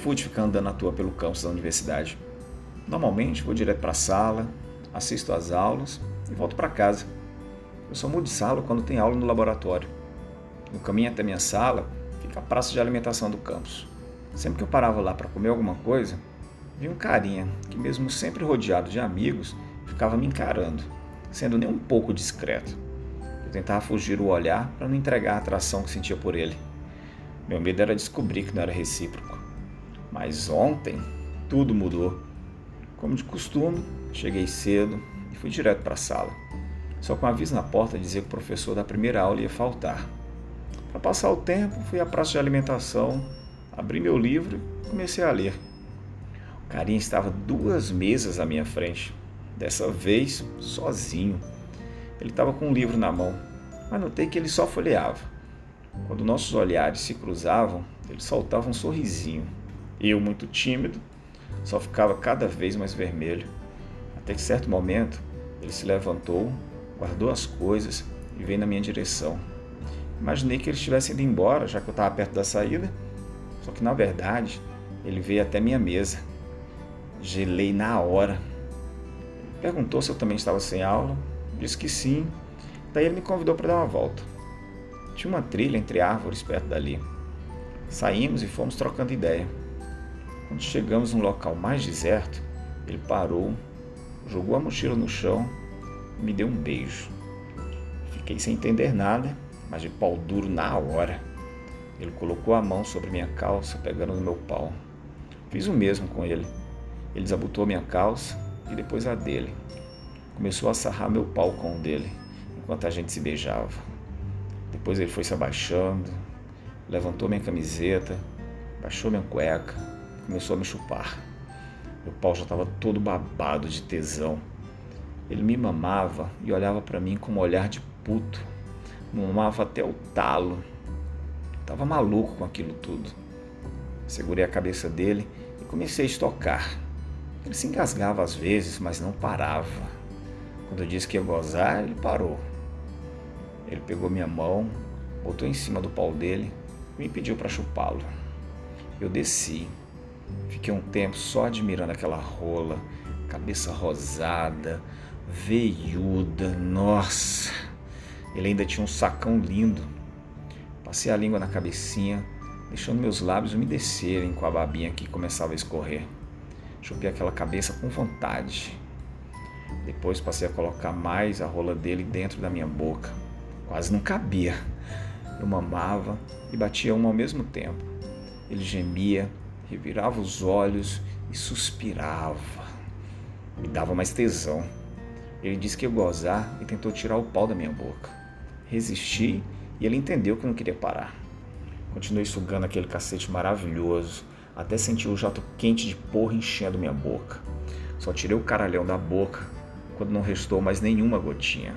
fui de ficar andando à toa pelo campus da universidade. Normalmente vou direto para a sala, assisto às aulas e volto para casa. Eu só mudo de sala quando tem aula no laboratório. No caminho até minha sala fica a praça de alimentação do campus. Sempre que eu parava lá para comer alguma coisa, vi um carinha que, mesmo sempre rodeado de amigos, ficava me encarando, sendo nem um pouco discreto. Eu tentava fugir o olhar para não entregar a atração que sentia por ele. Meu medo era descobrir que não era recíproco. Mas ontem tudo mudou. Como de costume, cheguei cedo e fui direto para a sala. Só com um aviso na porta dizia que o professor da primeira aula ia faltar. Para passar o tempo, fui à praça de alimentação, abri meu livro e comecei a ler. O carinha estava duas mesas à minha frente, dessa vez sozinho. Ele estava com um livro na mão, mas notei que ele só folheava. Quando nossos olhares se cruzavam, ele soltava um sorrisinho. Eu, muito tímido, só ficava cada vez mais vermelho. Até que certo momento, ele se levantou, guardou as coisas e veio na minha direção. Imaginei que ele estivesse indo embora, já que eu estava perto da saída, só que na verdade ele veio até minha mesa. Gelei na hora. Perguntou se eu também estava sem aula, disse que sim, daí ele me convidou para dar uma volta. Tinha uma trilha entre árvores perto dali. Saímos e fomos trocando ideia. Quando chegamos num local mais deserto, ele parou, jogou a mochila no chão e me deu um beijo. Fiquei sem entender nada, mas de pau duro na hora. Ele colocou a mão sobre minha calça, pegando no meu pau. Fiz o mesmo com ele. Ele desabotou minha calça e depois a dele. Começou a sarrar meu pau com o dele, enquanto a gente se beijava. Depois ele foi se abaixando, levantou minha camiseta, baixou minha cueca começou a me chupar. Meu pau já estava todo babado de tesão. Ele me mamava e olhava para mim com um olhar de puto. Mamava até o talo. Tava maluco com aquilo tudo. Segurei a cabeça dele e comecei a estocar. Ele se engasgava às vezes, mas não parava. Quando eu disse que ia gozar, ele parou. Ele pegou minha mão, botou em cima do pau dele e me pediu para chupá-lo. Eu desci. Fiquei um tempo só admirando aquela rola, cabeça rosada, veiuda, nossa. Ele ainda tinha um sacão lindo. Passei a língua na cabecinha, deixando meus lábios umedecerem com a babinha que começava a escorrer. Chupei aquela cabeça com vontade. Depois passei a colocar mais a rola dele dentro da minha boca. Quase não cabia. Eu mamava e batia uma ao mesmo tempo. Ele gemia, revirava os olhos e suspirava. Me dava mais tesão. Ele disse que ia gozar e tentou tirar o pau da minha boca. Resisti e ele entendeu que não queria parar. Continuei sugando aquele cacete maravilhoso até sentir o jato quente de porra enchendo minha boca. Só tirei o caralhão da boca quando não restou mais nenhuma gotinha.